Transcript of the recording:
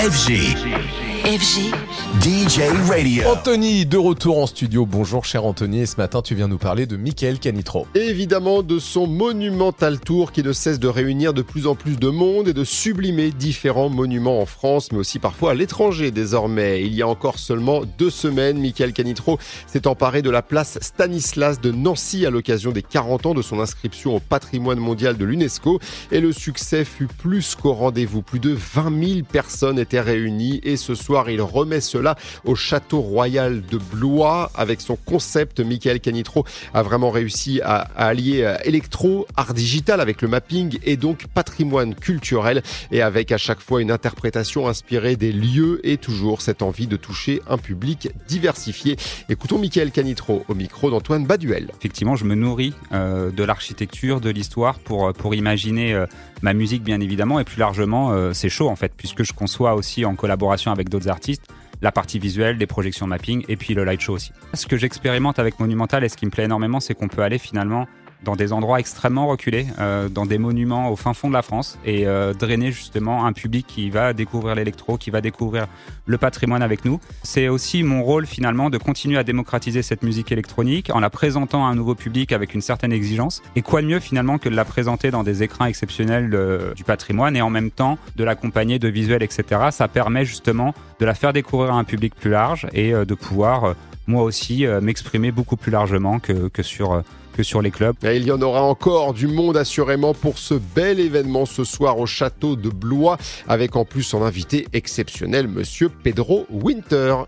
FG. FG. DJ Radio. Anthony, de retour en studio. Bonjour cher Anthony, et ce matin tu viens nous parler de Michael Canitro. Évidemment de son monumental tour qui ne cesse de réunir de plus en plus de monde et de sublimer différents monuments en France, mais aussi parfois à l'étranger désormais. Il y a encore seulement deux semaines, Michael Canitro s'est emparé de la place Stanislas de Nancy à l'occasion des 40 ans de son inscription au patrimoine mondial de l'UNESCO. Et le succès fut plus qu'au rendez-vous. Plus de 20 000 personnes étaient réunies et ce soir il remet cela au château royal de Blois avec son concept. Michael Canitro a vraiment réussi à, à allier euh, électro, art digital avec le mapping et donc patrimoine culturel et avec à chaque fois une interprétation inspirée des lieux et toujours cette envie de toucher un public diversifié. Écoutons Michael Canitro au micro d'Antoine Baduel. Effectivement, je me nourris euh, de l'architecture, de l'histoire pour, pour imaginer euh, ma musique bien évidemment et plus largement euh, c'est chaud en fait puisque je conçois aussi en collaboration avec d'autres artistes la partie visuelle, des projections mapping et puis le light show aussi. Ce que j'expérimente avec Monumental et ce qui me plaît énormément c'est qu'on peut aller finalement dans des endroits extrêmement reculés, euh, dans des monuments au fin fond de la France, et euh, drainer justement un public qui va découvrir l'électro, qui va découvrir le patrimoine avec nous. C'est aussi mon rôle finalement de continuer à démocratiser cette musique électronique en la présentant à un nouveau public avec une certaine exigence. Et quoi de mieux finalement que de la présenter dans des écrans exceptionnels euh, du patrimoine et en même temps de l'accompagner de visuels, etc. Ça permet justement de la faire découvrir à un public plus large et de pouvoir moi aussi m'exprimer beaucoup plus largement que, que sur Et il y en aura encore du monde assurément pour ce bel événement ce soir au château de Blois, avec en plus son invité exceptionnel, monsieur Pedro Winter.